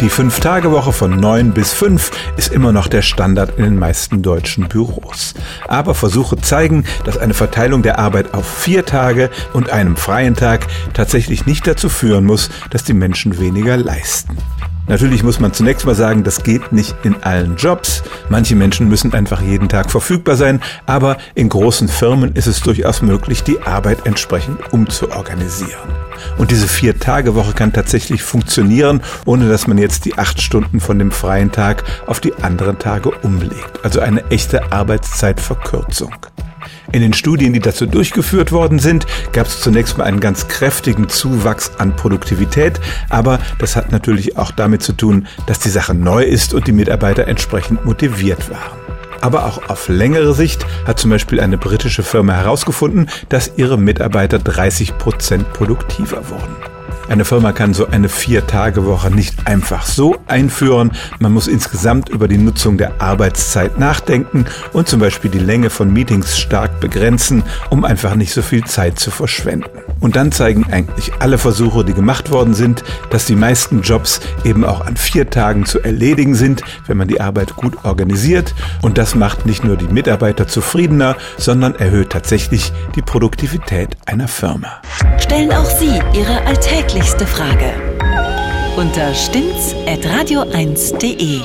Die Fünf-Tage-Woche von neun bis fünf ist immer noch der Standard in den meisten deutschen Büros. Aber Versuche zeigen, dass eine Verteilung der Arbeit auf vier Tage und einem freien Tag tatsächlich nicht dazu führen muss, dass die Menschen weniger leisten. Natürlich muss man zunächst mal sagen, das geht nicht in allen Jobs. Manche Menschen müssen einfach jeden Tag verfügbar sein, aber in großen Firmen ist es durchaus möglich, die Arbeit entsprechend umzuorganisieren. Und diese Vier-Tage-Woche kann tatsächlich funktionieren, ohne dass man jetzt die acht Stunden von dem freien Tag auf die anderen Tage umlegt. Also eine echte Arbeitszeitverkürzung. In den Studien, die dazu durchgeführt worden sind, gab es zunächst mal einen ganz kräftigen Zuwachs an Produktivität, aber das hat natürlich auch damit zu tun, dass die Sache neu ist und die Mitarbeiter entsprechend motiviert waren. Aber auch auf längere Sicht hat zum Beispiel eine britische Firma herausgefunden, dass ihre Mitarbeiter 30 Prozent produktiver wurden. Eine Firma kann so eine Vier-Tage-Woche nicht einfach so einführen. Man muss insgesamt über die Nutzung der Arbeitszeit nachdenken und zum Beispiel die Länge von Meetings stark begrenzen, um einfach nicht so viel Zeit zu verschwenden. Und dann zeigen eigentlich alle Versuche, die gemacht worden sind, dass die meisten Jobs eben auch an vier Tagen zu erledigen sind, wenn man die Arbeit gut organisiert. Und das macht nicht nur die Mitarbeiter zufriedener, sondern erhöht tatsächlich die Produktivität einer Firma. Stellen auch Sie Ihre alltäglichste Frage unter stimmtz.radio1.de.